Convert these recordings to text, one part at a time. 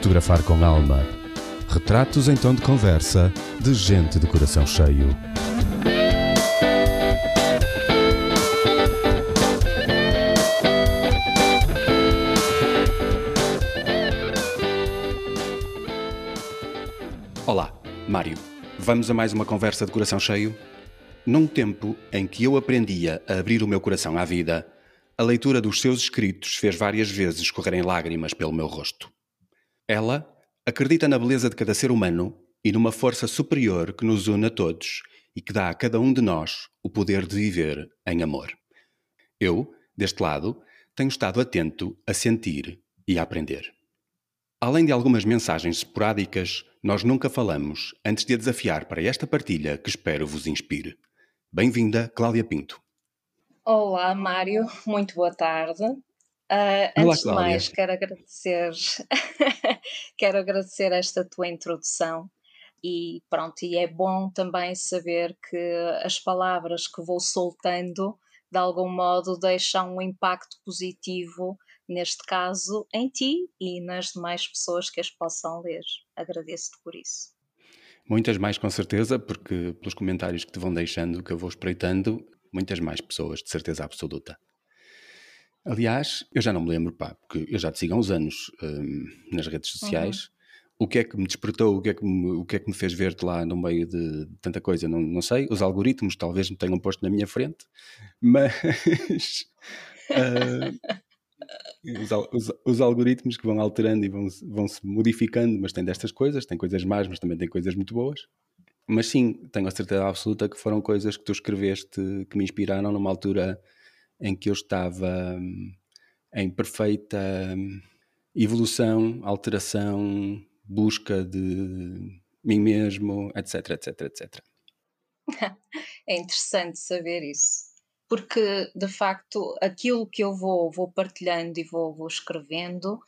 Fotografar com alma. Retratos em tom de conversa de gente de coração cheio. Olá, Mário. Vamos a mais uma conversa de coração cheio? Num tempo em que eu aprendia a abrir o meu coração à vida, a leitura dos seus escritos fez várias vezes escorrerem lágrimas pelo meu rosto. Ela acredita na beleza de cada ser humano e numa força superior que nos une a todos e que dá a cada um de nós o poder de viver em amor. Eu, deste lado, tenho estado atento a sentir e a aprender. Além de algumas mensagens esporádicas, nós nunca falamos antes de a desafiar para esta partilha que espero vos inspire. Bem-vinda, Cláudia Pinto. Olá, Mário, muito boa tarde. Uh, antes Olá, de mais, quero agradecer, quero agradecer esta tua introdução e pronto, e é bom também saber que as palavras que vou soltando de algum modo deixam um impacto positivo, neste caso em ti e nas demais pessoas que as possam ler. Agradeço-te por isso. Muitas mais com certeza, porque pelos comentários que te vão deixando, que eu vou espreitando, muitas mais pessoas, de certeza absoluta. Aliás, eu já não me lembro, pá, porque eu já te sigo há uns anos hum, nas redes sociais. Uhum. O que é que me despertou, o que é que me, o que é que me fez ver-te lá no meio de, de tanta coisa? Não, não sei. Os algoritmos talvez me tenham posto na minha frente, mas. uh, os, os, os, algoritmos que vão alterando e vão, vão se modificando, mas tem destas coisas, tem coisas más, mas também tem coisas muito boas. Mas sim, tenho a certeza absoluta que foram coisas que tu escreveste que me inspiraram numa altura em que eu estava hum, em perfeita hum, evolução, alteração, busca de mim mesmo, etc, etc, etc. É interessante saber isso, porque de facto aquilo que eu vou, vou partilhando e vou, vou escrevendo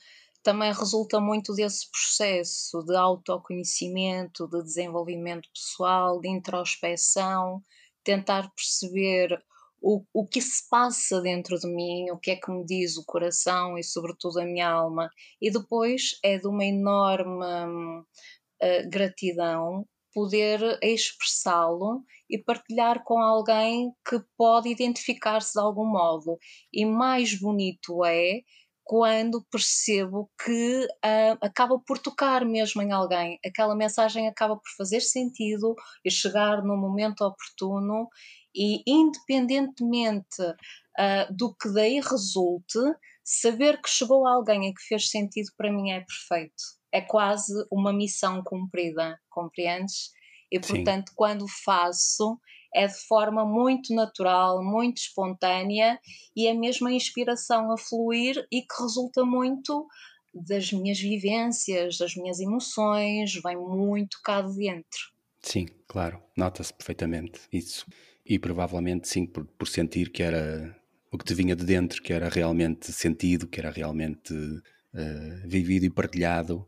também resulta muito desse processo de autoconhecimento, de desenvolvimento pessoal, de introspeção, tentar perceber o, o que se passa dentro de mim, o que é que me diz o coração e, sobretudo, a minha alma. E depois é de uma enorme uh, gratidão poder expressá-lo e partilhar com alguém que pode identificar-se de algum modo. E mais bonito é quando percebo que uh, acaba por tocar mesmo em alguém, aquela mensagem acaba por fazer sentido e chegar no momento oportuno e independentemente uh, do que daí resulte, saber que chegou a alguém e que fez sentido para mim é perfeito. É quase uma missão cumprida, compreendes? E portanto, Sim. quando faço, é de forma muito natural, muito espontânea e é mesmo a inspiração a fluir e que resulta muito das minhas vivências, das minhas emoções, vem muito cá de dentro. Sim, claro, nota-se perfeitamente isso. E provavelmente sim, por, por, sentir que era o que te vinha de dentro, que era realmente sentido, que era realmente uh, vivido e partilhado.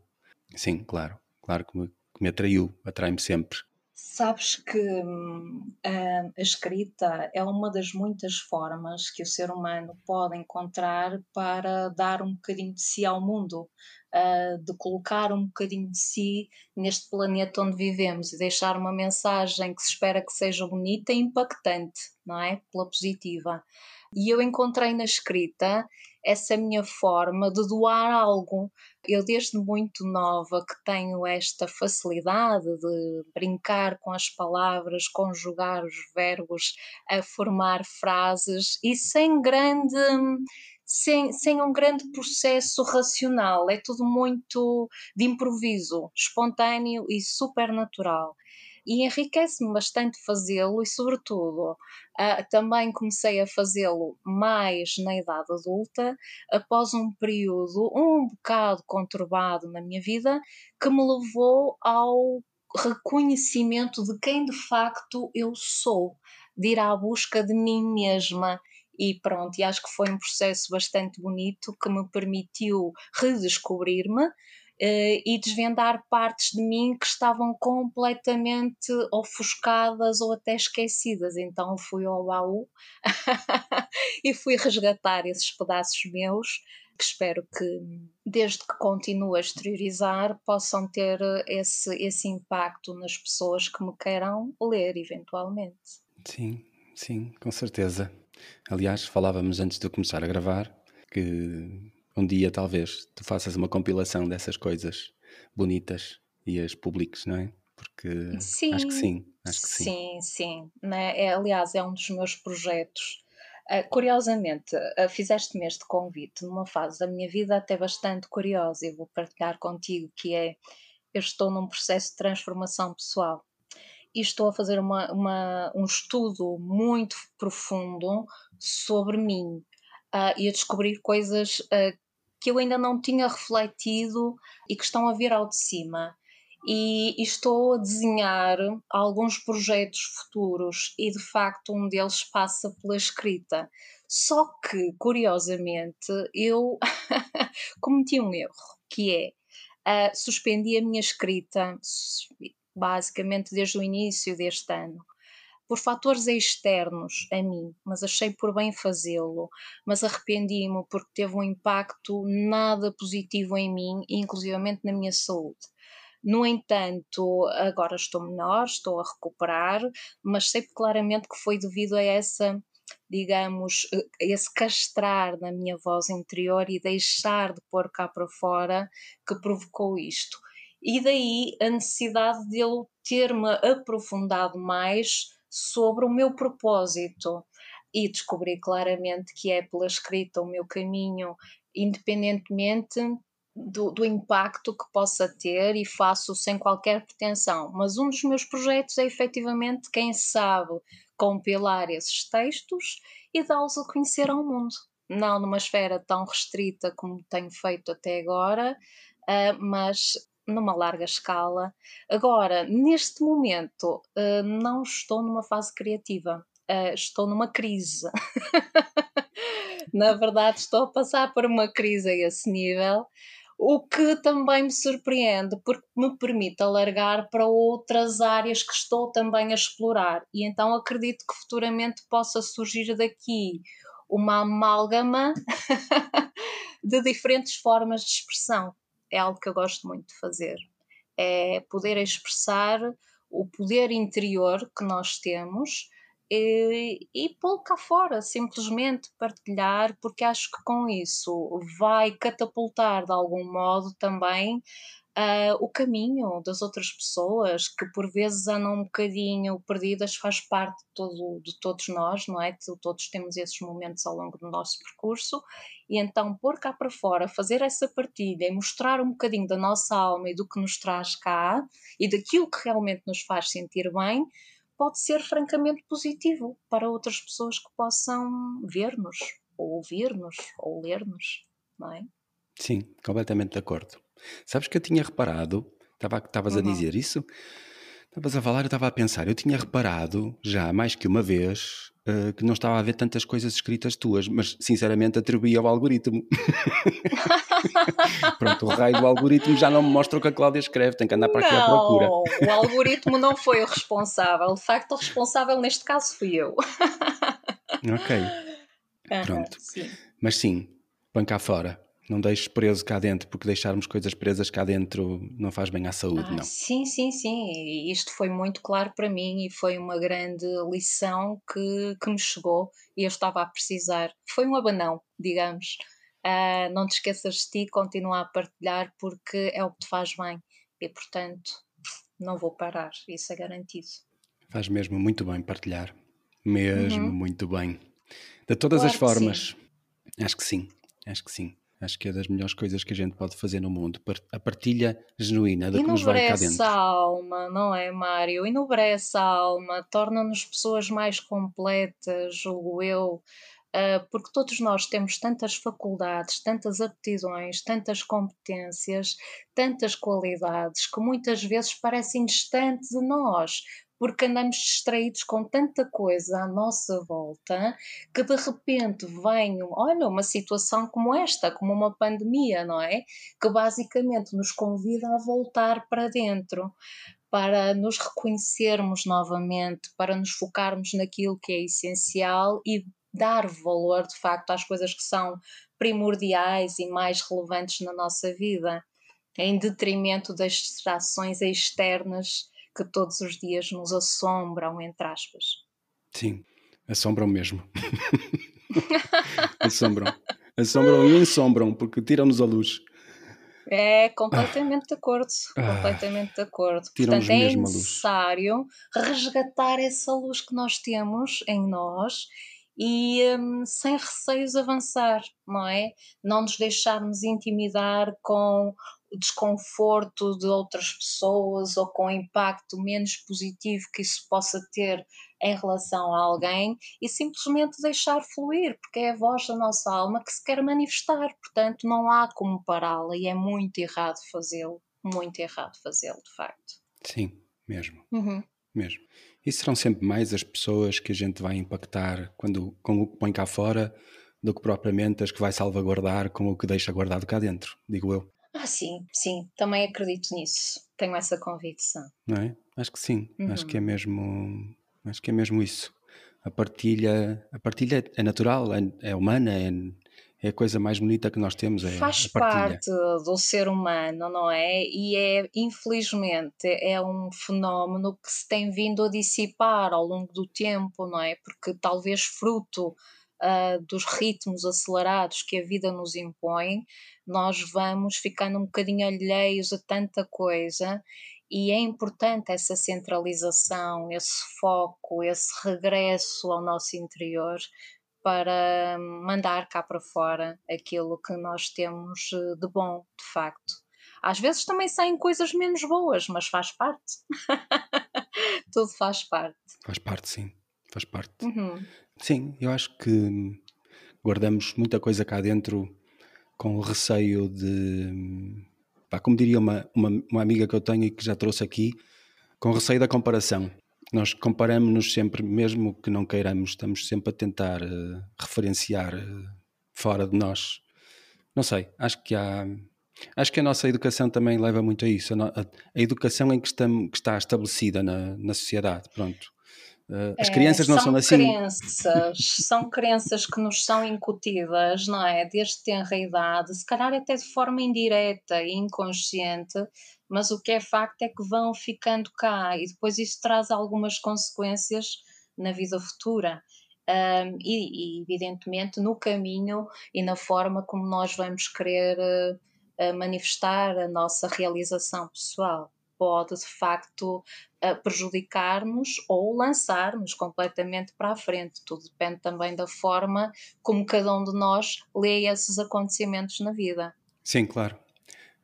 Sim, claro, claro que me, que me atraiu, atrai-me sempre. Sabes que hum, a, escrita é uma das muitas formas que o ser humano pode encontrar para dar um bocadinho de si ao mundo, de colocar um bocadinho de si neste planeta onde vivemos e deixar uma mensagem que se espera que seja bonita e impactante, não é? Pela positiva. E eu encontrei na escrita essa minha forma de doar algo. Eu, desde muito nova, que tenho esta facilidade de brincar com as palavras, conjugar os verbos, a formar frases e sem grande. Sem, sem um grande processo racional, é tudo muito de improviso, espontâneo e super natural e enriquece-me bastante fazê-lo e, sobretudo, uh, também comecei a fazê-lo mais na idade adulta, após um período um bocado conturbado na minha vida, que me levou ao reconhecimento de quem de facto eu sou, de ir à busca de mim mesma. E pronto, e acho que foi um processo bastante bonito que me permitiu redescobrir-me e desvendar partes de mim que estavam completamente ofuscadas ou até esquecidas. Então fui ao baú e fui resgatar esses pedaços meus que espero que, desde que continuo a exteriorizar, possam ter esse, esse impacto nas pessoas que me queiram ler, eventualmente. Sim, sim, com certeza. Aliás, falávamos antes de começar a gravar que um dia talvez tu faças uma compilação dessas coisas bonitas e as publiques, não é? Porque sim, acho que sim, acho que sim. Sim, sim. Né? É, aliás, é um dos meus projetos Uh, curiosamente, uh, fizeste-me este convite numa fase da minha vida até bastante curiosa e vou partilhar contigo, que é, eu estou num processo de transformação pessoal e estou a fazer uma, uma, um estudo muito profundo sobre mim uh, e a descobrir coisas que eu ainda não tinha refletido e que estão a vir ao de cima e, estou a desenhar alguns projetos futuros e de facto um deles passa pela escrita. Só que, curiosamente, eu cometi um erro, que é uh, suspendi a minha escrita basicamente desde o início deste ano por fatores externos a mim, mas achei por bem fazê-lo, mas arrependi-me porque teve um impacto nada positivo em mim, inclusivamente na minha saúde. No entanto, agora estou melhor, estou a recuperar, mas sei claramente que foi devido a essa digamos, esse castrar na minha voz interior e deixar de pôr cá para fora que provocou isto. E daí a necessidade de eu ter-me aprofundado mais sobre o meu propósito e descobri claramente que é pela escrita o meu caminho, independentemente do, do, impacto que possa ter e faço sem qualquer pretensão. Mas um dos meus projetos é efetivamente, quem sabe, compilar esses textos e dá-los a conhecer ao mundo. Não numa esfera tão restrita como tenho feito até agora, uh, mas numa larga escala. Agora, neste momento, uh, não estou numa fase criativa, uh, estou numa crise. Na verdade, estou a passar por uma crise a esse nível o que também me surpreende porque me permite alargar para outras áreas que estou também a explorar e então acredito que futuramente possa surgir daqui uma amálgama de diferentes formas de expressão. É algo que eu gosto muito de fazer. É poder expressar o poder interior que nós temos e, e pô-lo cá fora, simplesmente partilhar, porque acho que com isso vai catapultar de algum modo também uh, o caminho das outras pessoas que por vezes andam um bocadinho perdidas, faz parte de, todo, de todos nós, não é? Todos temos esses momentos ao longo do nosso percurso e então pôr cá para fora, fazer essa partilha e mostrar um bocadinho da nossa alma e do que nos traz cá e daquilo que realmente nos faz sentir bem pode ser francamente positivo para outras pessoas que possam ver-nos, ou ouvir-nos, ou ler-nos, não é? Sim, completamente de acordo. Sabes que eu tinha reparado, estavas uhum. a dizer isso, estavas a falar, eu estava a pensar, eu tinha reparado já mais que uma vez uh, que não estava a ver tantas coisas escritas tuas, mas sinceramente atribuía ao algoritmo. Pronto, o raio do algoritmo já não me mostra o que a Cláudia escreve, tem que andar para aqui à procura. O algoritmo não foi o responsável, de facto, o responsável neste caso fui eu. ok. Pronto. sim. Mas sim, põe cá fora. Não deixes preso cá dentro, porque deixarmos coisas presas cá dentro não faz bem à saúde, ah, não. Sim, sim, sim. E isto foi muito claro para mim e foi uma grande lição que, que me chegou e eu estava a precisar. Foi um abanão, digamos. Uh, não te esqueças de ti, continua a partilhar porque é o que te faz bem e, portanto, não vou parar, isso é garantido. Faz mesmo muito bem partilhar, mesmo uhum. muito bem. De todas claro as formas, acho que sim, acho que sim. Acho que é das melhores coisas que a gente pode fazer no mundo. A partilha genuína do que nos vai cá dentro. a alma, não é, Mário? Enobrece a alma, torna-nos pessoas mais completas, julgo eu. Uh, porque todos nós temos tantas faculdades, tantas aptidões, tantas competências, tantas qualidades que muitas vezes parecem distantes de nós, porque andamos distraídos com tanta coisa à nossa volta que de repente vem, olha, uma situação como esta, como uma pandemia, não é? Que basicamente nos convida a voltar para dentro, para nos reconhecermos novamente, para nos focarmos naquilo que é essencial e dar valor de facto às coisas que são primordiais e mais relevantes na nossa vida, em detrimento das distrações externas que todos os dias nos assombram, entre aspas. Sim, assombram mesmo. assombram. Assombram e ensombram, porque tiram-nos a luz. É, completamente de acordo. Ah, completamente de acordo. Portanto, é necessário resgatar essa luz que nós temos em nós e um, sem receios avançar, não é? Não nos deixarmos intimidar com desconforto de outras pessoas ou com o impacto menos positivo que isso possa ter em relação a alguém e simplesmente deixar fluir, porque é a voz da nossa alma que se quer manifestar, portanto não há como pará-la e é muito errado fazê-lo, muito errado fazê-lo, de facto. Sim, mesmo. Uhum. Mesmo. E serão sempre mais as pessoas que a gente vai impactar quando, com o que põe cá fora do que propriamente as que vai salvaguardar com o que deixa guardado cá dentro, digo eu. Ah, sim, sim, também acredito nisso. Tenho essa convicção. Não é? Acho que sim. Uhum. Acho que é mesmo, acho que é mesmo isso. A partilha, a partilha é natural, é, é humana, é, é a coisa mais bonita que nós temos. É Faz parte do ser humano, não é? E é, infelizmente, é um fenómeno que se tem vindo a dissipar ao longo do tempo, não é? Porque talvez fruto uh, dos ritmos acelerados que a vida nos impõe, nós vamos ficando um bocadinho alheios a tanta coisa e é importante essa centralização, esse foco, esse regresso ao nosso interior para mandar cá para fora aquilo que nós temos eh, de bom, de facto. Às vezes também saem coisas menos boas, mas faz parte. Tudo faz parte. Faz parte, sim. Faz parte. Uhum. Sim, eu acho que guardamos muita coisa cá dentro com receio de, pá, como diria uma, uma, uma, amiga que eu tenho e que já trouxe aqui, com receio da comparação. Nós comparamos-nos sempre, mesmo que não queiramos, estamos sempre a tentar uh, referenciar uh, fora de nós. Não sei, acho que há. Acho que a nossa educação também leva muito a isso. A, a, a educação em que, estamos, que está estabelecida na, na sociedade, pronto. Uh, as crianças é, não são, são assim. Crenças, são crenças que nos são incutidas, não é? Desde tenra idade, se calhar até de forma indireta e inconsciente, mas o que é facto é que vão ficando cá e depois isso traz algumas consequências na vida futura. Um, e, e, evidentemente, no caminho e na forma como nós vamos querer uh, manifestar a nossa realização pessoal pode de facto uh, prejudicar-nos ou lançar-nos completamente para a frente. Tudo depende também da forma como cada um de nós lê esses acontecimentos na vida. Sim, claro.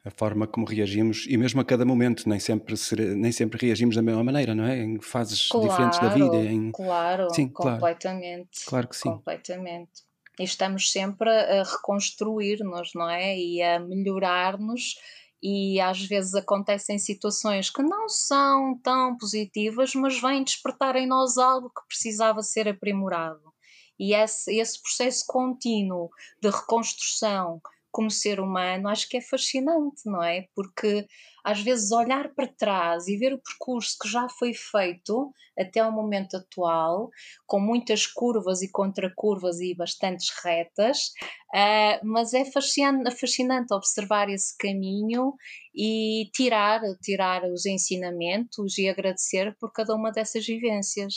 A forma como reagimos, e mesmo a cada momento, nem sempre, nem sempre reagimos da mesma maneira, não é? Em fases claro, diferentes da vida. Em... Claro, sim, completamente. Claro. que sim. Completamente. E estamos sempre a reconstruir-nos, não é? E a melhorar-nos e às vezes acontecem situações que não são tão positivas, mas vêm despertar em nós algo que precisava ser aprimorado. E esse, esse processo contínuo de reconstrução como ser humano, acho que é fascinante, não é? Porque às vezes olhar para trás e ver o percurso que já foi feito até ao momento atual, com muitas curvas e contracurvas e bastantes retas, uh, mas é fascinante, fascinante observar esse caminho e tirar, tirar os ensinamentos e agradecer por cada uma dessas vivências.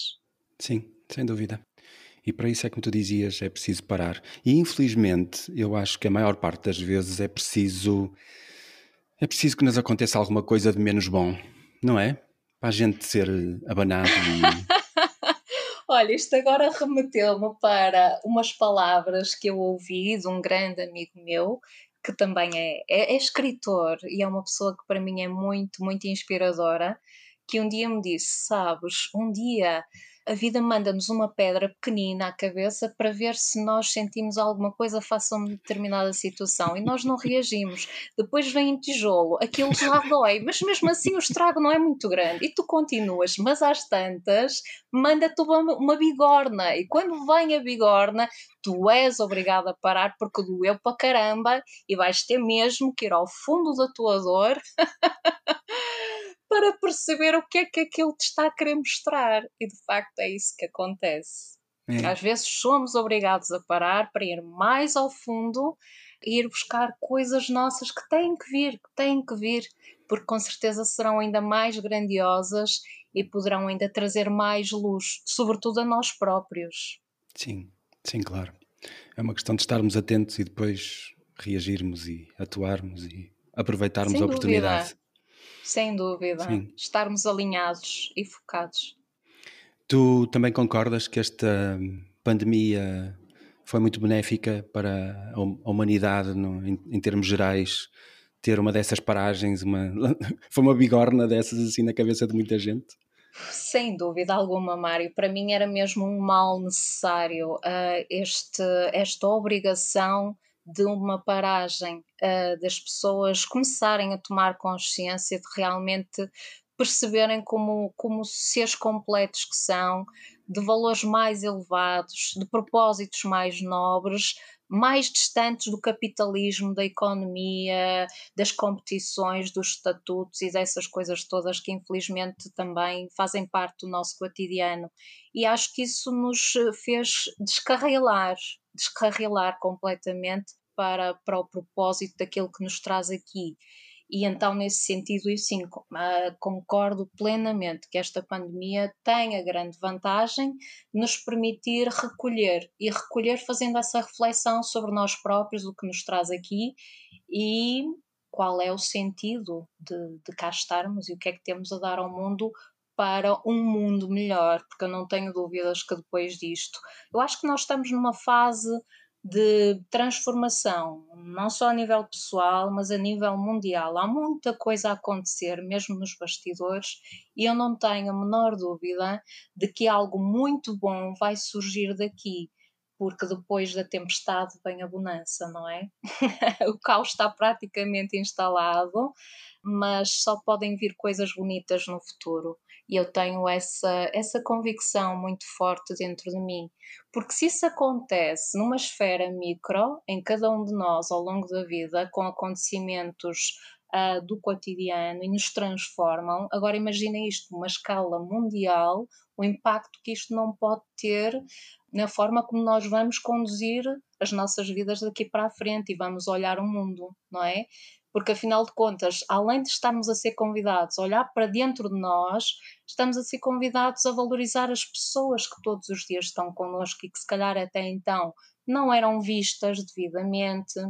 Sim, sem dúvida. E para isso é como tu dizias, é preciso parar. E infelizmente, eu acho que a maior parte das vezes é preciso é preciso que nos aconteça alguma coisa de menos bom, não é? Para a gente ser abanado e... Olha, isto agora remeteu-me para umas palavras que eu ouvi de um grande amigo meu, que também é, é, é escritor e é uma pessoa que para mim é muito, muito inspiradora, que um dia me disse, sabes, um dia a vida manda-nos uma pedra pequenina à cabeça para ver se nós sentimos alguma coisa face a uma determinada situação e nós não reagimos. Depois vem um tijolo, aquilo já dói, mas mesmo assim o estrago não é muito grande. E tu continuas, mas às tantas manda-te uma, uma bigorna. E quando vem a bigorna tu és obrigado a parar porque doeu para caramba e vais ter mesmo que ir ao fundo da tua dor para perceber o que é que aquilo te está a querer mostrar. E de facto é isso que acontece. É. Às vezes somos obrigados a parar para ir mais ao fundo e ir buscar coisas nossas que têm que vir, que têm que vir, porque com certeza serão ainda mais grandiosas e poderão ainda trazer mais luz, sobretudo a nós próprios. Sim, sim, claro. É uma questão de estarmos atentos e depois reagirmos e atuarmos e aproveitarmos Sem a oportunidade. Dúvida. Sem dúvida. Sim. Estarmos alinhados e focados. Tu também concordas que esta pandemia foi muito benéfica para a humanidade no, em, em, termos gerais? Ter uma dessas paragens, uma, foi uma bigorna dessas assim na cabeça de muita gente? Sem dúvida alguma, Mário. Para mim era mesmo um mal necessário uh, este, esta obrigação de uma paragem uh, das pessoas começarem a tomar consciência de realmente perceberem como, como seres completos que são, de valores mais elevados, de propósitos mais nobres, mais distantes do capitalismo, da economia, das competições, dos estatutos e dessas coisas todas que infelizmente também fazem parte do nosso cotidiano. E acho que isso nos fez descarrilar, descarrilar completamente para, para o propósito daquilo que nos traz aqui. E então, nesse sentido, eu sim uh, concordo plenamente que esta pandemia tem a grande vantagem nos permitir recolher e recolher fazendo essa reflexão sobre nós próprios, o que nos traz aqui e qual é o sentido de, de cá estarmos e o que é que temos a dar ao mundo para um mundo melhor, porque eu não tenho dúvidas que depois disto, eu acho que nós estamos numa fase de transformação, não só a nível pessoal, mas a nível mundial. Há muita coisa a acontecer, mesmo nos bastidores, e eu não tenho a menor dúvida de que algo muito bom vai surgir daqui, porque depois da tempestade vem a bonança, não é? o caos está praticamente instalado, mas só podem vir coisas bonitas no futuro e eu tenho essa, essa convicção muito forte dentro de mim. Porque se isso acontece numa esfera micro, em cada um de nós ao longo da vida, com acontecimentos uh, do cotidiano e nos transformam, agora imaginem isto numa escala mundial, o impacto que isto não pode ter na forma como nós vamos conduzir as nossas vidas daqui para a frente e vamos olhar o mundo, não é? Porque afinal de contas, além de estarmos a ser convidados a olhar para dentro de nós, estamos a ser convidados a valorizar as pessoas que todos os dias estão connosco e que se calhar até então não eram vistas devidamente.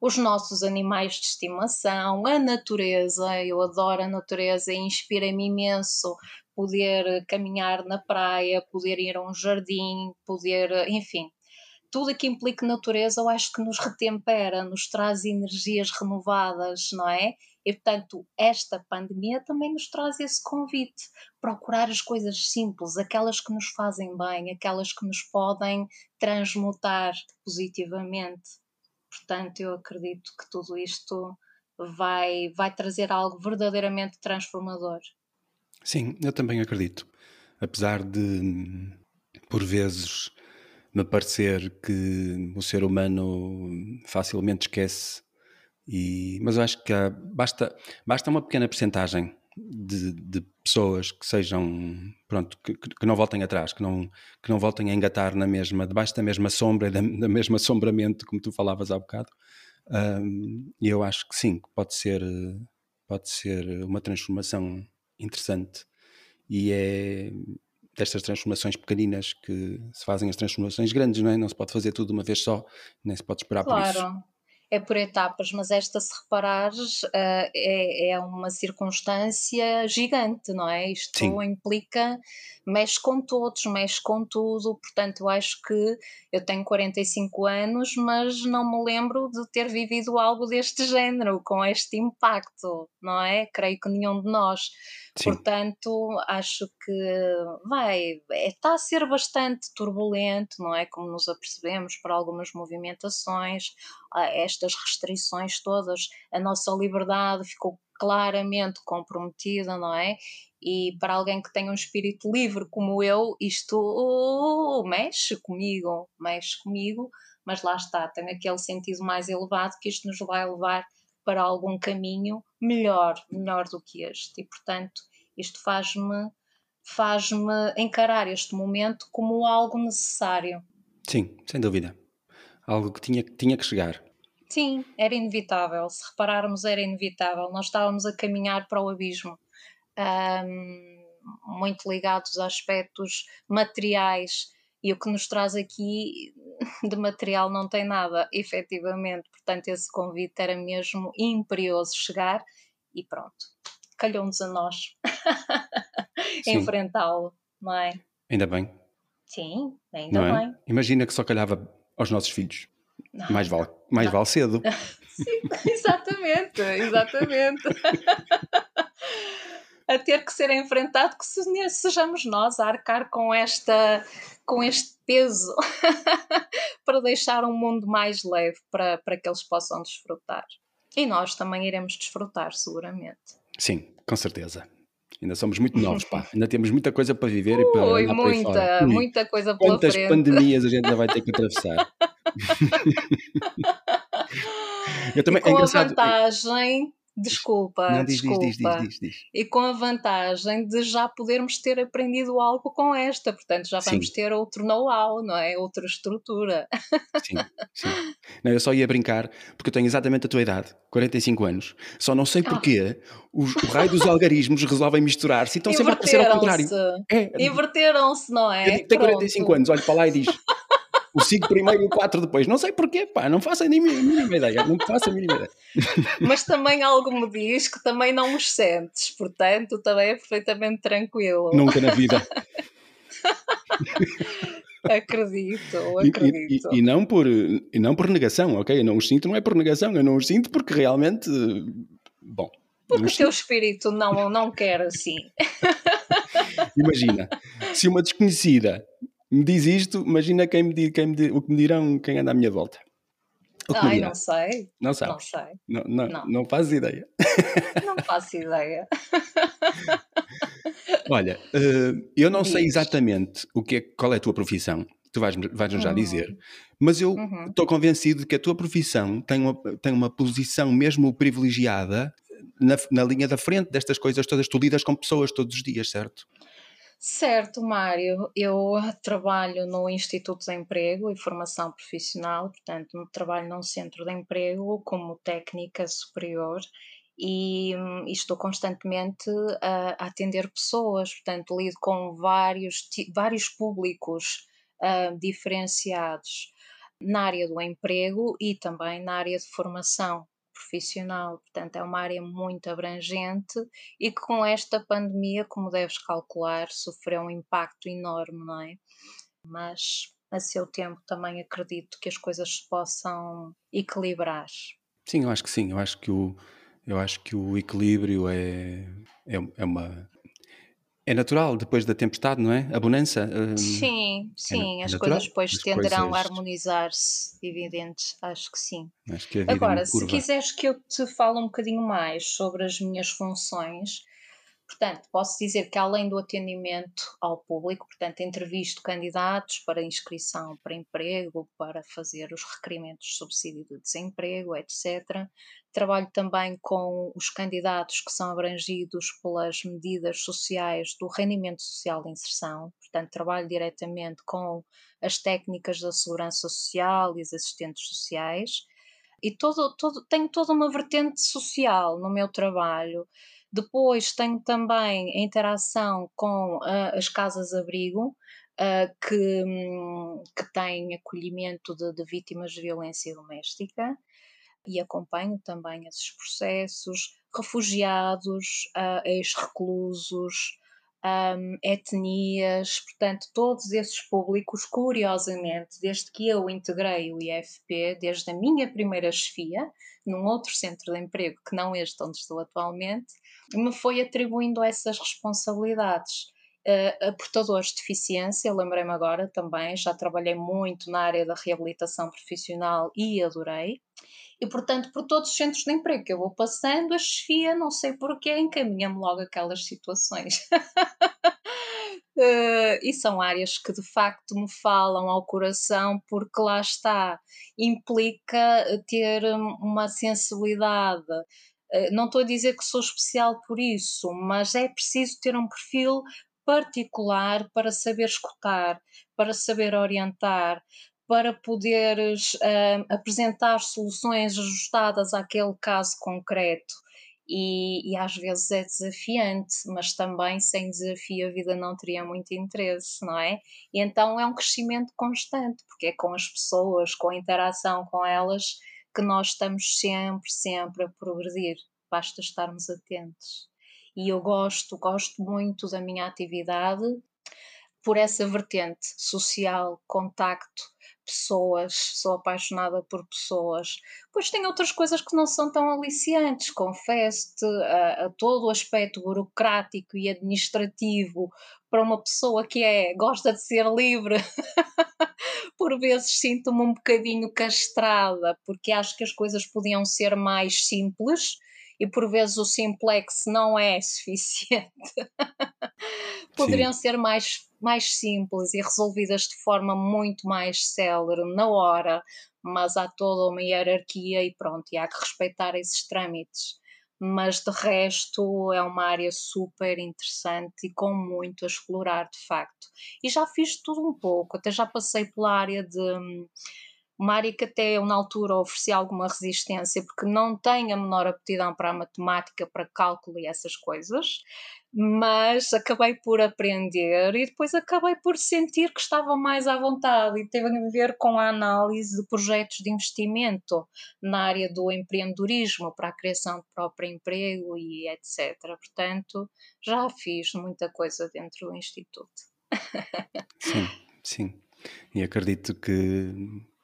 Os nossos animais de estimação, a natureza, eu adoro a natureza e inspira-me imenso poder caminhar na praia, poder ir a um jardim, poder, enfim, tudo que implique natureza, eu acho que nos retempera, nos traz energias renovadas, não é? E portanto, esta pandemia também nos traz esse convite, procurar as coisas simples, aquelas que nos fazem bem, aquelas que nos podem transmutar positivamente. Portanto, eu acredito que tudo isto vai, vai trazer algo verdadeiramente transformador. Sim, eu também acredito. Apesar de, por vezes, me parecer que o ser humano facilmente esquece. E, mas eu acho que há, basta, basta uma pequena percentagem de, de, pessoas que sejam pronto que, que, não voltem atrás que não que não voltem a engatar na mesma debaixo da mesma sombra da, da mesma assombramento como tu falavas há bocado um, e eu acho que sim pode ser pode ser uma transformação interessante e é destas transformações pequeninas que se fazem as transformações grandes, não é? Não se pode fazer tudo de uma vez só, nem se pode esperar claro. por isso. É por etapas, mas esta, se reparares, uh, é, é uma circunstância gigante, não é? Isto Sim. implica, mexe com todos, mexe com tudo, portanto, eu acho que eu tenho 45 anos, mas não me lembro de ter vivido algo deste género, com este impacto, não é? Creio que nenhum de nós. Sim. Portanto, acho que vai, está a ser bastante turbulento, não é? Como nos apercebemos por algumas movimentações, estas restrições todas, a nossa liberdade ficou claramente comprometida, não é? E para alguém que tem um espírito livre como eu, isto mexe comigo, mexe comigo, mas lá está, tem aquele sentido mais elevado que isto nos vai levar para algum caminho melhor, melhor do que este. E portanto, isto faz-me faz-me encarar este momento como algo necessário. Sim, sem dúvida. Algo que tinha, tinha que chegar. Sim, era inevitável. Se repararmos, era inevitável. Nós estávamos a caminhar para o abismo. Um, muito ligados a aspectos materiais e o que nos traz aqui de material não tem nada, efetivamente. Portanto, esse convite era mesmo imperioso chegar e pronto, calhou-nos a nós enfrentá-lo, não é? Ainda bem. Sim, ainda é? bem. Imagina que só calhava aos nossos filhos. Não, mais vale, mais vale cedo. Sim, exatamente, exatamente. a ter que ser enfrentado que sejamos nós a arcar com esta com este peso para deixar um mundo mais leve para, para que eles possam desfrutar. E nós também iremos desfrutar, seguramente. Sim, com certeza. Ainda somos muito novos, pá. Ainda temos muita coisa para viver Ui, e para Ui, muita, muita coisa pela Quantas frente. pandemias a gente ainda vai ter que atravessar. Eu também, e com é a vantagem Desculpa, Não, diz, desculpa. Diz, diz, E com a vantagem de já podermos ter aprendido algo com esta, portanto já vamos sim. ter outro know-how, não é? Outra estrutura. Sim, sim. Não, eu só ia brincar, porque eu tenho exatamente a tua idade, 45 anos. Só não sei ah. porquê ah. os, o raio dos algarismos resolvem misturar-se e estão sempre a acontecer ao contrário. É. Inverteram-se, não é? Eu tenho 45 anos, olho para lá e diz o 5 primeiro e o 4 depois. Não sei porquê, pá, não faço a mínima ideia, não faço a mínima ideia. Mas também algo me diz que também não os sentes, portanto também é perfeitamente tranquilo. Nunca na vida. acredito, acredito. E, e, e, não por, e não por negação, ok? Eu não os sinto, não é por negação, eu não os sinto porque realmente, bom... Porque o teu espírito não, não quer assim. Imagina, se uma desconhecida me diz isto, imagina quem me, quem me, o que me dirão quem anda à minha volta. Ai, não sei. Não? Não sei. Não, não, não. não fazes ideia. Não faço ideia. Olha, uh, eu não Diz. sei exatamente o que é, qual é a tua profissão, tu vais-nos vais já uhum. dizer, mas eu uhum. estou uhum. convencido de que a tua profissão tem uma, tem uma posição mesmo privilegiada na, na linha da frente destas coisas todas. Tu lidas com pessoas todos os dias, certo? Certo, Mário. Eu trabalho no Instituto de Emprego e Formação Profissional, portanto, trabalho num centro de emprego como técnica superior e, e estou constantemente a, a, atender pessoas, portanto, lido com vários, vários públicos uh, diferenciados na área do emprego e também na área de formação profissional, portanto é uma área muito abrangente e que com esta pandemia, como deves calcular, sofreu um impacto enorme, não é? Mas a seu tempo também acredito que as coisas se possam equilibrar. Sim, eu acho que sim, eu acho que o, eu acho que o equilíbrio é, é, é uma é natural depois da tempestade, não é? A bonança. Hum, sim, é sim. É as natural. coisas depois as tenderão coisas... a harmonizar-se, evidente. Acho que sim. Acho que Agora, é se quiseres que eu te fale um bocadinho mais sobre as minhas funções, Portanto, posso dizer que além do atendimento ao público, portanto, entrevisto candidatos para inscrição para emprego, para fazer os requerimentos de subsídio de desemprego, etc. Trabalho também com os candidatos que são abrangidos pelas medidas sociais do rendimento social de inserção, portanto, trabalho diretamente com as técnicas da segurança social e os assistentes sociais. E todo, todo, tenho toda uma vertente social no meu trabalho depois tenho também a interação com uh, as casas-abrigo, uh, que, um, que têm acolhimento de, de, vítimas de violência doméstica. e acompanho também esses processos, refugiados, uh, ex-reclusos, um, etnias, portanto, todos esses públicos, curiosamente, desde que eu integrei o IFP, desde a minha primeira chefia, num outro centro de emprego que não este onde estou atualmente, me foi atribuindo essas responsabilidades. Uh, a portadores de deficiência, lembrei-me agora também, já trabalhei muito na área da reabilitação profissional e adorei. E, portanto, por todos os centros de emprego que eu vou passando, a chefia, não sei porquê, encaminha-me logo aquelas situações. Uh, e são áreas que de facto me falam ao coração, porque lá está, implica ter uma sensibilidade. Uh, não estou a dizer que sou especial por isso, mas é preciso ter um perfil particular para saber escutar, para saber orientar, para poderes uh, apresentar soluções ajustadas àquele caso concreto. E, e, às vezes é desafiante, mas também sem desafio a vida não teria muito interesse, não é? E então é um crescimento constante, porque é com as pessoas, com a interação com elas, que nós estamos sempre, sempre a progredir, basta estarmos atentos. E eu gosto, gosto muito da minha atividade por essa vertente social, contacto, pessoas, sou apaixonada por pessoas. Pois tem outras coisas que não são tão aliciantes, confesso-te, a, a, todo o aspecto burocrático e administrativo para uma pessoa que é gosta de ser livre. por vezes sinto-me um bocadinho castrada, porque acho que as coisas podiam ser mais simples e por vezes o simplex não é suficiente. Poderiam Sim. ser mais, mais simples e resolvidas de forma muito mais célere, na hora, mas há toda uma hierarquia e pronto, e há que respeitar esses trâmites. Mas de resto é uma área super interessante e com muito a explorar de facto. E já fiz tudo um pouco, até já passei pela área de hum, uma área que até eu na altura ofereci alguma resistência porque não tenho a menor aptidão para a matemática, para cálculo e essas coisas, mas acabei por aprender e depois acabei por sentir que estava mais à vontade e teve a ver com a análise de projetos de investimento na área do empreendedorismo para a criação de próprio emprego e etc. Portanto, já fiz muita coisa dentro do Instituto. Sim, sim. E acredito que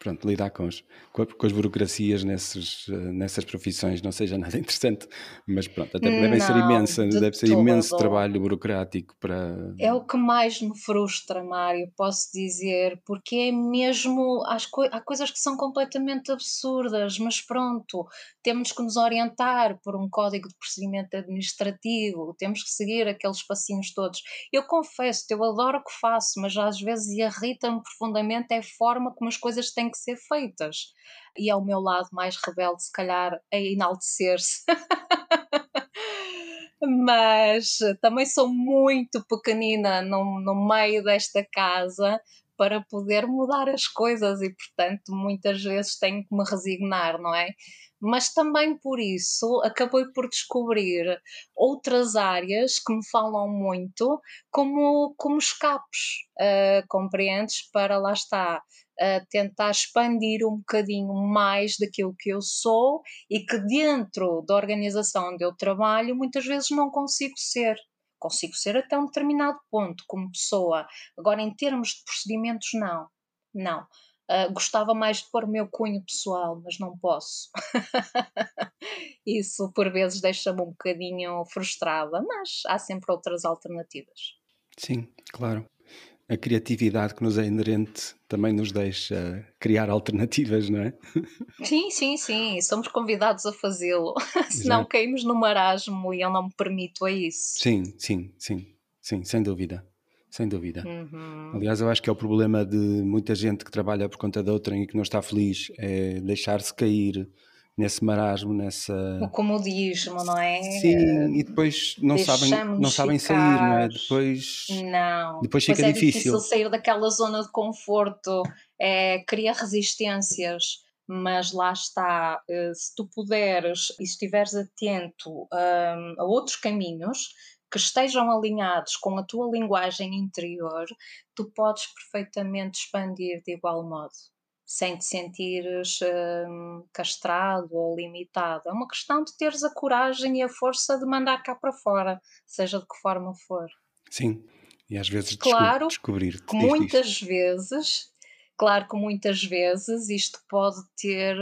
pronto, lidar com, os, com, as burocracias nesses, eh, nessas profissões não seja nada interessante, mas pronto, até devem ser imensa, de deve ser todo. imenso trabalho burocrático para. É o que mais me frustra, Mário, posso dizer, porque é mesmo. Co há coisas que são completamente absurdas, mas pronto, temos que nos orientar por um código de procedimento administrativo, temos que seguir aqueles passinhos todos. Eu confesso, eu adoro o que faço, mas às vezes irrita-me profundamente a forma como as coisas têm que ser feitas. E é o meu lado mais rebelde, se calhar, a enaltecer-se. Mas também sou muito pequenina no, no meio desta casa para poder mudar as coisas e, portanto, muitas vezes tenho que me resignar, não é? Mas também por isso acabei por descobrir outras áreas que me falam muito, como, como escapes, uh, compreendes? Para lá está, uh, tentar expandir um bocadinho mais daquilo que eu sou e que dentro da organização onde eu trabalho muitas vezes não consigo ser consigo ser até um determinado ponto como pessoa. Agora, em termos de procedimentos, não. Não. Uh, gostava mais de pôr o meu cunho pessoal, mas não posso. Isso por vezes deixa-me um bocadinho frustrada, mas há sempre outras alternativas. Sim, claro a criatividade que nos é inerente também nos deixa criar alternativas, não é? Sim, sim, sim, somos convidados a fazê-lo, senão caímos no marasmo e eu não me permito a isso. Sim, sim, sim, sim, sem dúvida, sem dúvida. Uhum. Aliás, eu acho que é o problema de muita gente que trabalha por conta de outrem e que não está feliz, é deixar-se cair nesse marasmo, nessa. O comodismo, não é? Sim, e depois não sabem, não sabem sair, não é? Depois. Não. Depois fica é difícil. difícil sair daquela zona de conforto, é, cria resistências. Mas lá está, eh, se tu puderes e estiveres atento um, a outros caminhos que estejam alinhados com a tua linguagem interior, tu podes perfeitamente expandir de igual modo. Sem te sentires hum, castrado ou limitado. É uma questão de teres a coragem e a força de mandar cá para fora, seja de que forma for. Sim, e às vezes claro descobrir. Que muitas vezes, claro que muitas vezes isto pode ter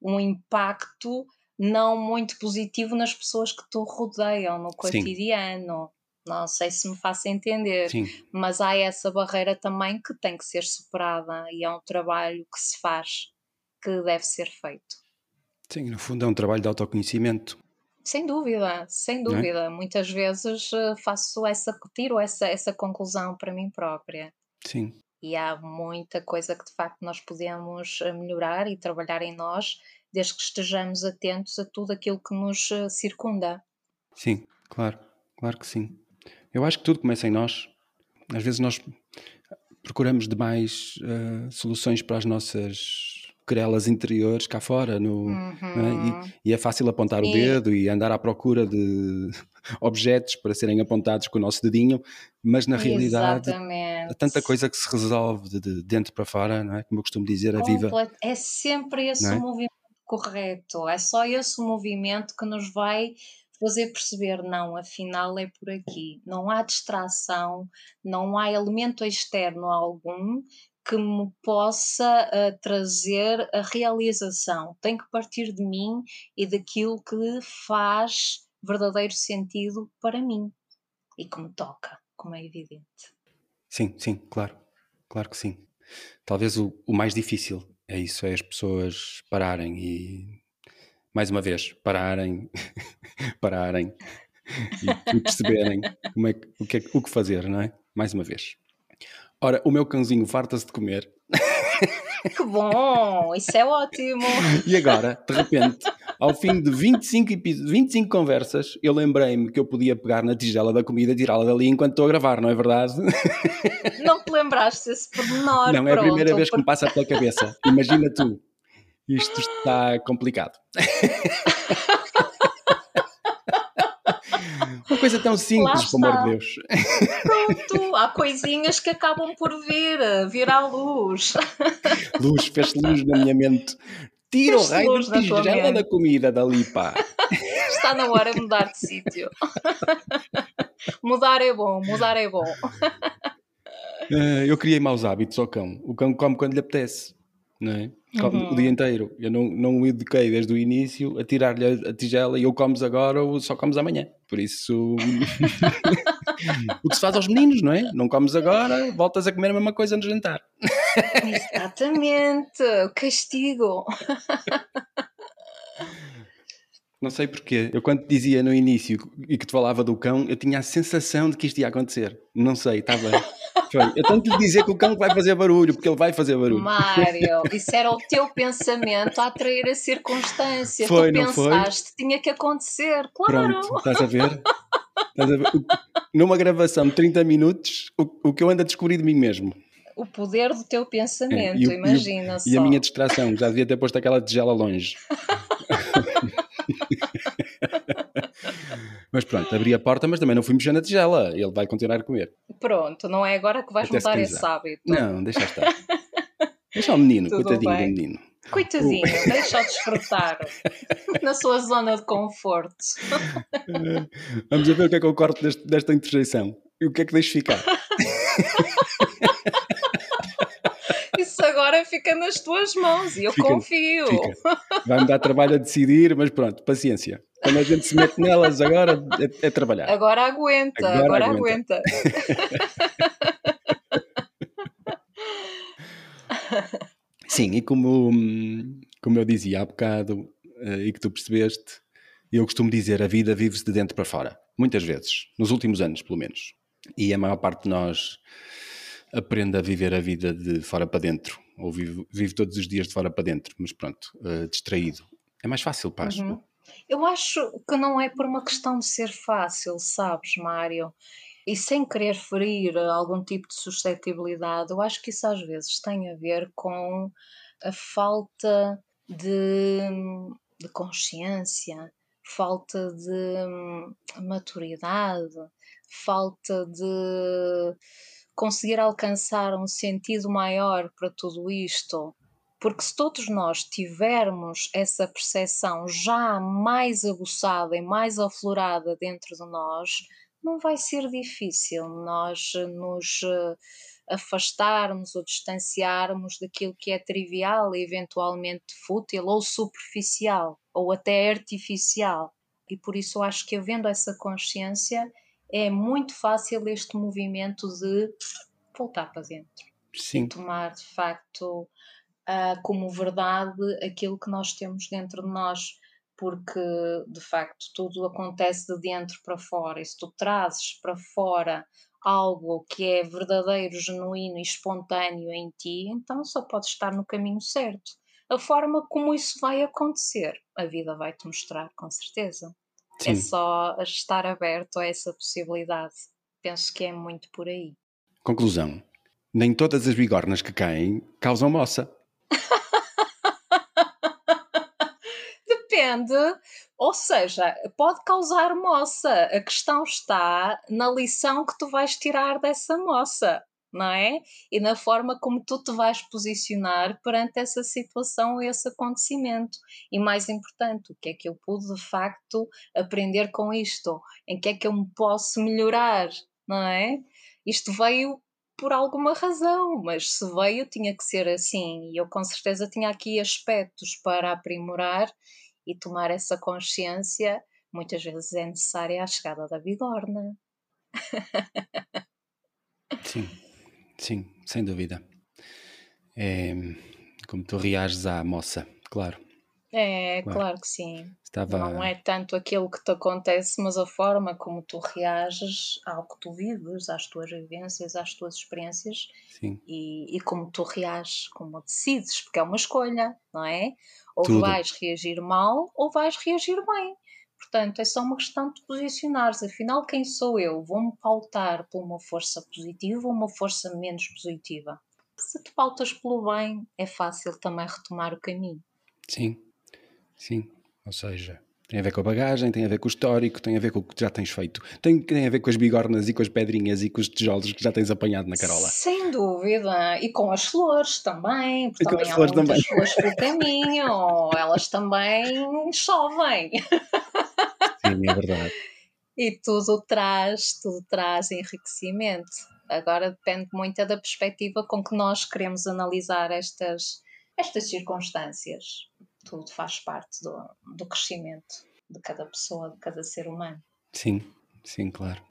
um impacto não muito positivo nas pessoas que te rodeiam no cotidiano. Sim. Não sei se me faço entender, Sim. mas há essa barreira também que tem que ser superada e é um trabalho que se faz, que deve ser feito. Sim, no fundo é um trabalho de autoconhecimento. Sem dúvida, sem é? dúvida. É? Muitas vezes eh, faço essa, tiro essa, essa conclusão para mim própria. Sim. E há muita coisa que de facto nós podemos eh, melhorar e trabalhar em nós, desde que estejamos atentos a tudo aquilo que nos eh, circunda. Sim, claro, claro que sim. Eu acho que tudo começa em nós. Às vezes nós procuramos demais uh, soluções para as nossas querelas interiores cá fora no, uhum. né? e, e, é fácil apontar o dedo e andar à procura de objetos para serem apontados com o nosso dedinho, mas na realidade há tanta coisa que se resolve de, de, dentro para fora, não é? Como eu costumo dizer, a viva. É sempre esse é? o movimento correto, é só esse o movimento que nos vai fazer perceber, não, afinal é por aqui. Não há distração, não há elemento externo algum que me possa uh, trazer a realização. Tem que partir de mim e daquilo que faz verdadeiro sentido para mim e que me toca, como é evidente. Sim, sim, claro, claro que sim. Talvez o, o mais difícil é isso, é as pessoas pararem e mais uma vez, pararem, pararem e, perceberem é o, que é, o que fazer, não é? Mais uma vez. Ora, o meu cãozinho farta-se de comer. Que bom, isso é ótimo. E agora, de repente, ao fim de 25, 25 conversas, eu lembrei-me que eu podia pegar na tigela da comida e tirá-la dali enquanto estou a gravar, não é verdade? Não te lembraste desse pormenor. Não, é a primeira vez que me passa pela cabeça. Imagina tu. Isto está complicado. Uma coisa tão simples, pelo amor de Deus. Pronto, há coisinhas que acabam por vir, vir à luz. Luz, fez luz na minha mente. Tira o raio de tigela da comida dali, pá. Está na hora de mudar de sítio. mudar é bom, mudar é bom. Uh, eu criei maus hábitos ao cão. O cão come quando lhe apetece não é? Uhum. O dia inteiro. Eu não, não o eduquei desde o início a tirar-lhe a tigela e ou comes agora ou só comes amanhã. Por isso. o que se faz aos meninos, não é? Não comes agora, voltas a comer a mesma coisa no jantar. Exatamente, o castigo. Não sei porquê. Eu quando te dizia no início e que te falava do cão, eu tinha a sensação de que isto ia acontecer. Não sei, estava. Foi. Eu tanto lhe dizer que o cão vai fazer barulho, porque ele vai fazer barulho. Mário, isso era o teu pensamento a atrair a circunstância. Foi, tu não pensaste, foi? tinha que acontecer, claro. Pronto, estás a ver? Estás a ver? Numa gravação de 30 minutos, o, o que eu ando a descobrir de mim mesmo o poder do teu pensamento, é, e o, imagina e, e, a minha distração, já devia ter posto aquela tigela longe. mas pronto, abri a porta, mas também não fui mexer na tigela. Ele vai continuar a comer. Pronto, não é agora que vais Até mudar esse hábito. Não, deixa estar. deixa o menino, Tudo coitadinho bem. do menino. Coitadinho, uh. deixa-o desfrutar na sua zona de conforto. Vamos ver o que é que eu corto deste, desta interjeição e o que é que deixo ficar. Isso agora fica nas tuas mãos e eu fica, confio. Vai-me dar trabalho a decidir, mas pronto, paciência. Quando a gente se mete nelas agora é, é trabalhar. Agora aguenta, agora, agora aguenta. aguenta. Sim, e como, como eu dizia há bocado eh, e que tu percebeste, eu costumo dizer a vida vive-se de dentro para fora. Muitas vezes, nos últimos anos pelo menos. E a maior parte de nós aprende a viver a vida de fora para dentro, ou vive, vive todos os dias de fora para dentro, mas pronto, uh, distraído. É mais fácil, paz. Uhum. Eu acho que não é por uma questão de ser fácil, sabes, Mário? E sem querer ferir algum tipo de suscetibilidade, eu acho que isso às vezes tem a ver com a falta de, de consciência, falta de hum, maturidade, falta de conseguir alcançar um sentido maior para tudo isto. Porque se todos nós tivermos essa percepção já mais aguçada e mais aflorada dentro de nós, não vai ser difícil nós nos eh, afastarmos ou distanciarmos daquilo que é trivial e eventualmente fútil ou superficial ou até artificial. E por isso eu acho que havendo essa consciência é muito fácil este movimento de voltar para dentro. Sim. E tomar de facto uh, como verdade aquilo que nós temos dentro de nós porque de facto tudo acontece de dentro para fora, e se tu trazes para fora algo que é verdadeiro, genuíno e espontâneo em ti, então só podes estar no caminho certo. A forma como isso vai acontecer, a vida vai te mostrar, com certeza. É Sim. É só estar aberto a essa possibilidade. Penso que é muito por aí. Conclusão: nem todas as bigornas que caem causam moça. Depende, ou seja, pode causar moça. A questão está na lição que tu vais tirar dessa moça, não é? E na forma como tu te vais posicionar perante essa situação, esse acontecimento. E mais importante, o que é que eu pude de facto aprender com isto? Em que é que eu me posso melhorar, não é? Isto veio por alguma razão, mas se veio tinha que ser assim. E eu com certeza tinha aqui aspectos para aprimorar e tomar essa consciência muitas vezes é necessária a chegada da bigorna. Sim, sim, sem dúvida. É, como tu reages à moça, claro. É, claro, claro que sim. Estava... Não é tanto aquilo que te acontece, mas a forma como tu reages ao que tu vives, às tuas vivências, às tuas experiências sim. E, e como tu reages, como decides, porque é uma escolha, não é? Ou Tudo. vais reagir mal ou vais reagir bem. Portanto, é só uma questão de posicionares. Afinal, quem sou eu? Vou-me pautar por uma força positiva ou uma força menos positiva? Se te pautas pelo bem, é fácil também retomar o caminho. Sim, sim. Ou seja, tem a ver com a bagagem, tem a ver com o histórico, tem a ver com o que já tens feito. Tem, tem a ver com as bigornas e com as pedrinhas e com os tijolos que já tens apanhado na Carola. Sem dúvida. E com as flores também. Porque e também há flores muitas também. flores pelo caminho. Elas também chovem. Sim, é verdade. e tudo traz, tudo traz enriquecimento. Agora depende muito da perspectiva com que nós queremos analisar estas, estas circunstâncias tudo faz parte do, do crescimento de cada pessoa, de cada ser humano. Sim, sim, claro.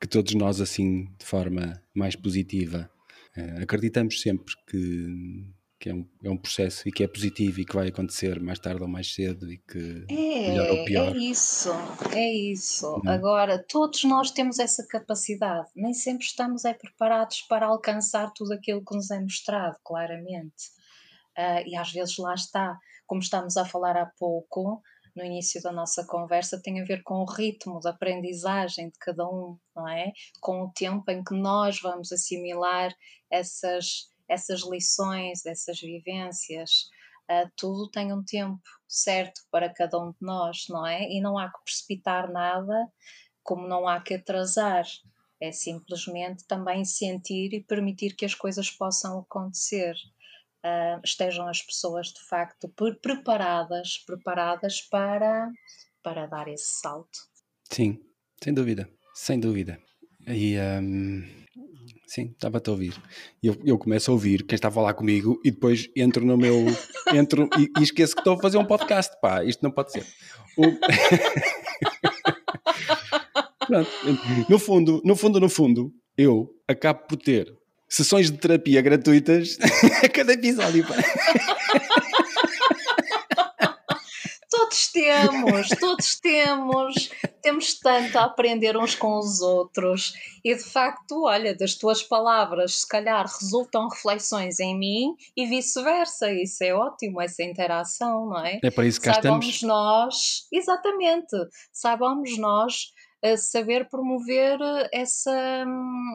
Que todos nós, assim, de forma mais positiva, uh, acreditamos sempre que, que é, um, é um processo e que é positivo e que vai acontecer mais tarde ou mais cedo e que é, melhor ou pior. É isso, é isso. Não. Agora, todos nós temos essa capacidade, nem sempre estamos é, preparados para alcançar tudo aquilo que nos é mostrado, claramente. Uh, e às vezes lá está como estamos a falar há pouco, no início da nossa conversa, tem a ver com o ritmo da aprendizagem de cada um, não é? Com o tempo em que nós vamos assimilar essas, essas lições, essas vivências. Uh, tudo tem um tempo certo para cada um de nós, não é? E não há que precipitar nada, como não há que atrasar. É simplesmente também sentir e permitir que as coisas possam acontecer uh, estejam as pessoas de facto preparadas, preparadas para, para dar esse salto. Sim, sem dúvida, sem dúvida. E um, sim, estava-te a ouvir. Eu, eu começo a ouvir quem está a falar comigo e depois entro no meu. entro e, e esqueço que estou a fazer um podcast. Pá, isto não pode ser. O... Pronto, no fundo, no fundo, no fundo, eu acabo por ter sessões de terapia gratuitas a cada episódio. todos temos, todos temos, temos tanto a aprender uns com os outros e de facto, olha, das tuas palavras se calhar resultam reflexões em mim e vice-versa, isso é ótimo, essa interação, não é? É para isso que cá saibamos estamos. nós, exatamente, saibamos nós a saber promover essa,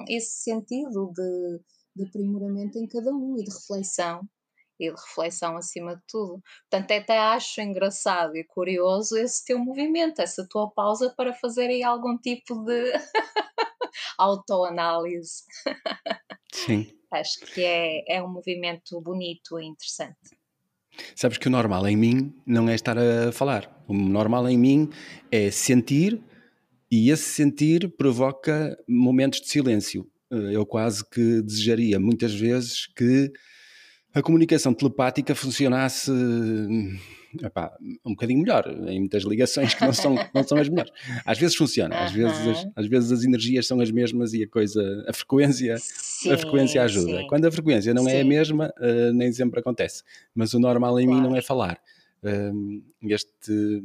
esse sentido de, de aprimoramento em cada um e de reflexão e de reflexão acima de tudo. Portanto, até acho engraçado e curioso esse teu movimento, essa tua pausa para fazer aí algum tipo de autoanálise. Sim. Acho que é, é um movimento bonito e interessante. Sabes que o normal em mim não é estar a falar. O normal em mim é sentir e esse sentir provoca momentos de silêncio. Eh, eu quase que desejaria muitas vezes que a comunicação telepática funcionasse epá, um bocadinho melhor, em muitas ligações que não são, não são as melhores. Às vezes funciona, às, vezes as, às vezes as energias são as mesmas e a coisa, a frequência, sim, a frequência ajuda. Sim. Quando a frequência não sim. é a mesma, uh, nem sempre acontece. Mas o normal em claro. mim não é falar. Uh, este,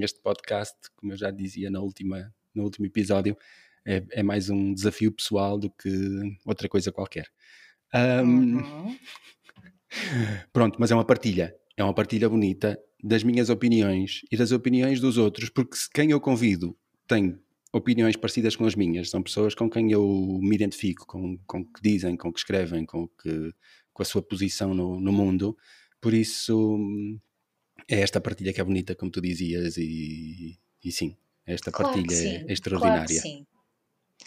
este podcast, como eu já dizia na última, no último episódio, é, é mais um desafio pessoal do que outra coisa qualquer. Um, uhum. Pronto, mas é uma partilha é uma partilha bonita das minhas opiniões e das opiniões dos outros, porque quem eu convido tem opiniões parecidas com as minhas, são pessoas com quem eu me identifico, com, com o que dizem, com o que escrevem, com, o que, com a sua posição no, no mundo, por isso é esta partilha que é bonita, como tu dizias, e, e sim, esta claro partilha é extraordinária. Claro sim.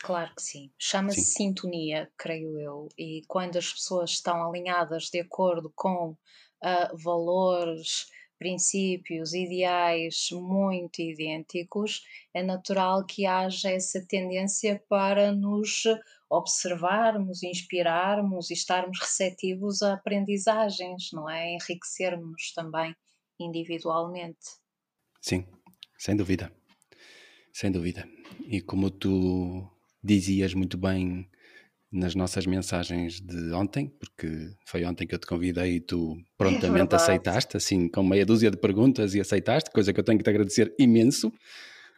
Claro que sim. Chama-se sintonia, creio eu. E quando as pessoas estão alinhadas de acordo com uh, valores, princípios, ideais muito idênticos, é natural que haja essa tendência para nos observarmos, inspirarmos e estarmos receptivos a aprendizagens, não é? Enriquecermos também individualmente. Sim, sem dúvida. Sem dúvida. E como tu dizias muito bem nas nossas mensagens de ontem, porque foi ontem que eu te convidei e tu prontamente é aceitaste, assim, com meia dúzia de perguntas e aceitaste, coisa que eu tenho que te agradecer imenso.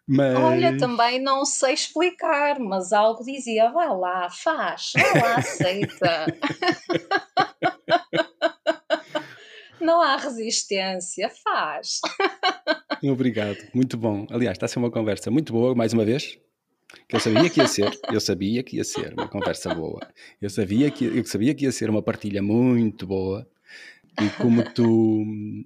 Mas... Olha, também não sei explicar, mas algo dizia: vai lá, faz, vai lá, aceita. não há resistência, faz. Obrigado, muito bom. Aliás, está a ser uma conversa muito boa, mais uma vez eu sabia que ia ser, eu sabia que ia ser uma conversa boa, eu sabia que, eu sabia que ia ser uma partilha muito boa e como tu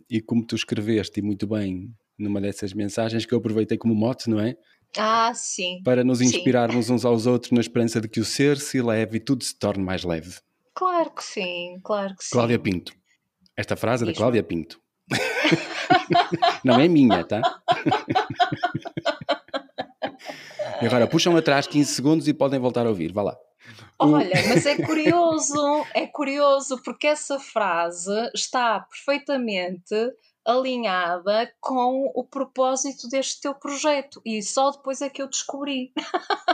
e como tu escreveste muito bem numa dessas mensagens que eu aproveitei como mote, não é? Ah, sim. Para nos inspirarmos sim. uns aos outros na esperança de que o ser se leve e tudo se torne mais leve. Claro que sim, claro que sim. Cláudia Pinto. Esta frase é da Cláudia Pinto. não é minha, tá? E agora puxam atrás 15 segundos e podem voltar a ouvir. Vá lá. Olha, mas é curioso, é curioso porque essa frase está perfeitamente alinhada com o propósito deste teu projeto e só depois é que eu descobri.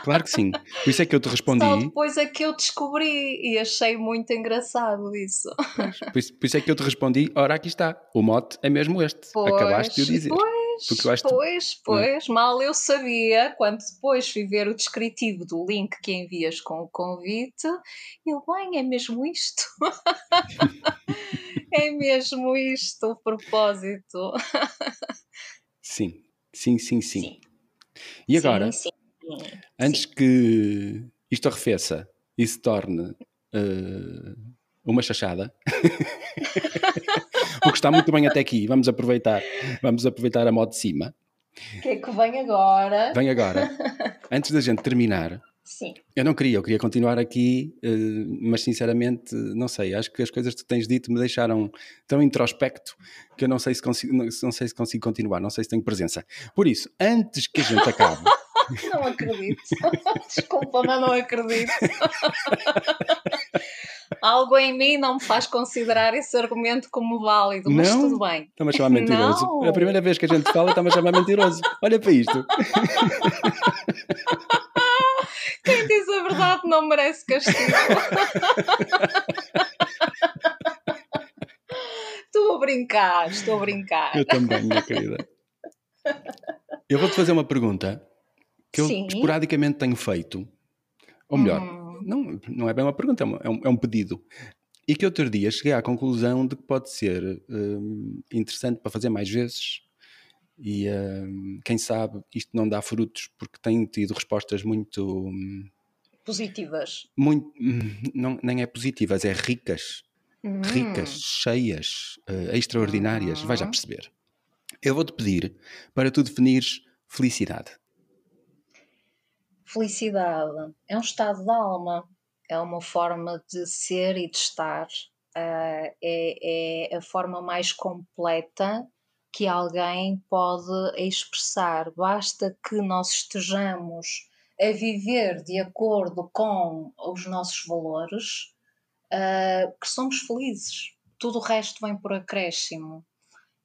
Claro que sim, por isso é que eu te respondi. Só depois é que eu descobri e achei muito engraçado isso. Por isso, por isso é que eu te respondi, ora aqui está, o mote é mesmo este, pois, acabaste de o dizer. Pois. Pois, pois, pois, é. mal eu sabia, quando depois fui ver o descritivo do link que envias com o convite, eu, bem, é mesmo isto. é mesmo isto o propósito. sim, sim, sim, sim. sim. E agora, sim, sim, antes que isto arrefeça e se torne uh, uma chachada. Porque está muito bem até aqui. Vamos aproveitar, vamos aproveitar a modo de cima. O que é que vem agora? Vem agora. Antes da gente terminar, Sim. Eu não queria, eu queria continuar aqui, eh, mas sinceramente, não sei, acho que as coisas que tu tens dito me deixaram tão introspecto que eu não sei se consigo, não sei se consigo continuar, não sei se tenho presença. Por isso, antes que a gente acabe. não acredito. Desculpa, mas não acredito. Algo em mim não me faz considerar esse argumento como válido, mas não? tudo bem. Está-me a chamar mentiroso. Não. É a primeira vez que a gente fala, está-me a chamar mentiroso. Olha para isto. Quem diz a verdade não merece castigo. estou a brincar, estou a brincar. Eu também, minha querida. Eu vou-te fazer uma pergunta que Sim. eu esporadicamente tenho feito. Ou melhor, hum. Não, não é bem uma pergunta, é um, é um pedido. E que outro dia cheguei à conclusão de que pode ser hum, interessante para fazer mais vezes e uh, quem sabe isto não dá frutos porque tem tido respostas muito hum, positivas. Muito, hum, não, nem é positivas, é ricas. Hum. Ricas, cheias, uh, extraordinárias. Vais já perceber. Eu vou-te pedir para tu definires felicidade. Felicidade é um estado da alma, é uma forma de ser e de estar, uh, é, é a forma mais completa que alguém pode expressar. Basta que nós estejamos a viver de acordo com os nossos valores, uh, que somos felizes. Tudo o resto vem por acréscimo.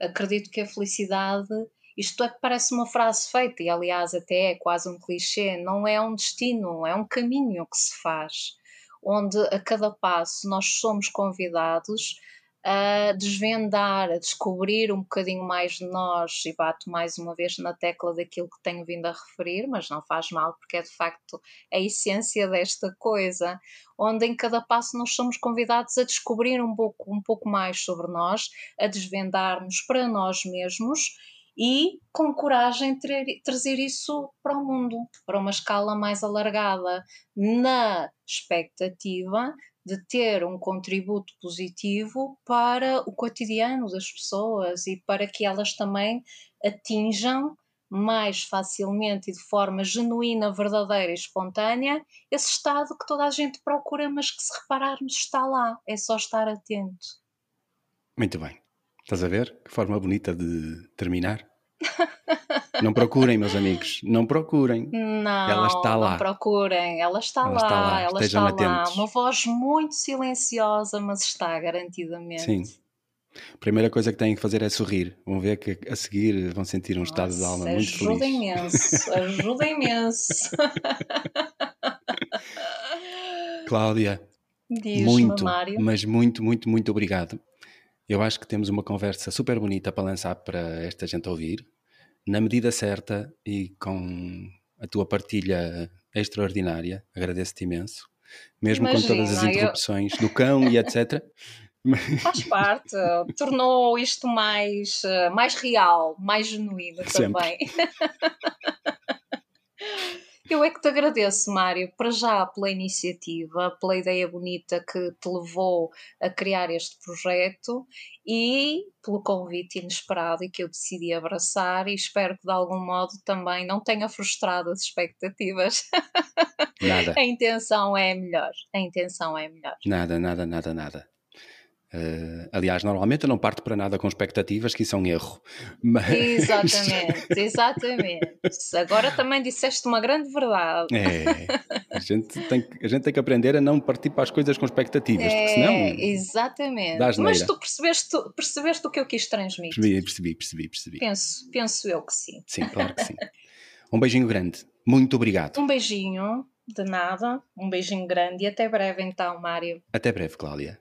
Acredito que a felicidade, isto é parece uma frase feita, e aliás até é quase um clichê, não é um destino, é um caminho que se faz, onde a cada passo nós somos convidados a desvendar, a descobrir um bocadinho mais de nós e bato mais uma vez na tecla daquilo que tenho vindo a referir, mas não faz mal porque é de facto a essência desta coisa, onde em cada passo nós somos convidados a descobrir um pouco, um pouco mais sobre nós, a desvendar-nos para nós mesmos e com coragem trazer isso para o mundo, para uma escala mais alargada, na expectativa de ter um contributo positivo para o cotidiano das pessoas e para que elas também atinjam mais facilmente e de forma genuína, verdadeira e espontânea esse estado que toda a gente procura, mas que se repararmos está lá, é só estar atento. Muito bem. Estás a ver? Que forma bonita de terminar. Não procurem, meus amigos, não procurem. Não, ela está lá. Não procurem, ela está ela lá, está lá. ela Estejam está atentos. lá. Uma voz muito silenciosa, mas está garantidamente. Sim. A primeira coisa que têm que fazer é sorrir. Vão ver que a seguir vão sentir um Nossa, estado de alma muito feliz. Ajuda imenso, ajuda imenso. Cláudia, muito, Mário. mas muito, muito, muito obrigado. Eu acho que temos uma conversa super bonita para lançar para esta gente ouvir na medida certa e com a tua partilha extraordinária. Agradeço-te imenso. Mesmo Imagina, com todas as interrupções eu... do cão e etc. Faz parte, tornou isto mais, eh, mais real, mais genuíno também. Eu é que te agradeço, Mário, para já pela iniciativa, pela ideia bonita que te levou a criar este projeto e pelo convite inesperado e que eu decidi abraçar e espero que de algum modo também não tenha frustrado as expectativas. Nada. a intenção é melhor. A intenção é melhor. Nada, nada, nada, nada. Uh, aliás, normalmente eu não parto para nada com expectativas, que isso é um erro. Mas... Exatamente, exatamente. Agora também disseste uma grande verdade. É, a gente tem, a gente tem que aprender a não partir para as coisas com expectativas, é, porque senão. Exatamente. Mas tu percebeste, percebeste o que eu quis transmitir? Percebi, percebi, percebi. percebi. Penso, penso eu que sim. Sim, claro que sim. Um beijinho grande. Muito obrigado. Um beijinho, de nada. Um beijinho grande e até breve então, Mário. Até breve, Cláudia.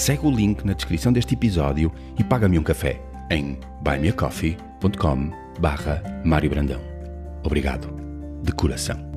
segue o link na descrição deste episódio e paga-me um café em buymeacoffee.com barra Mário Brandão. Obrigado, de coração.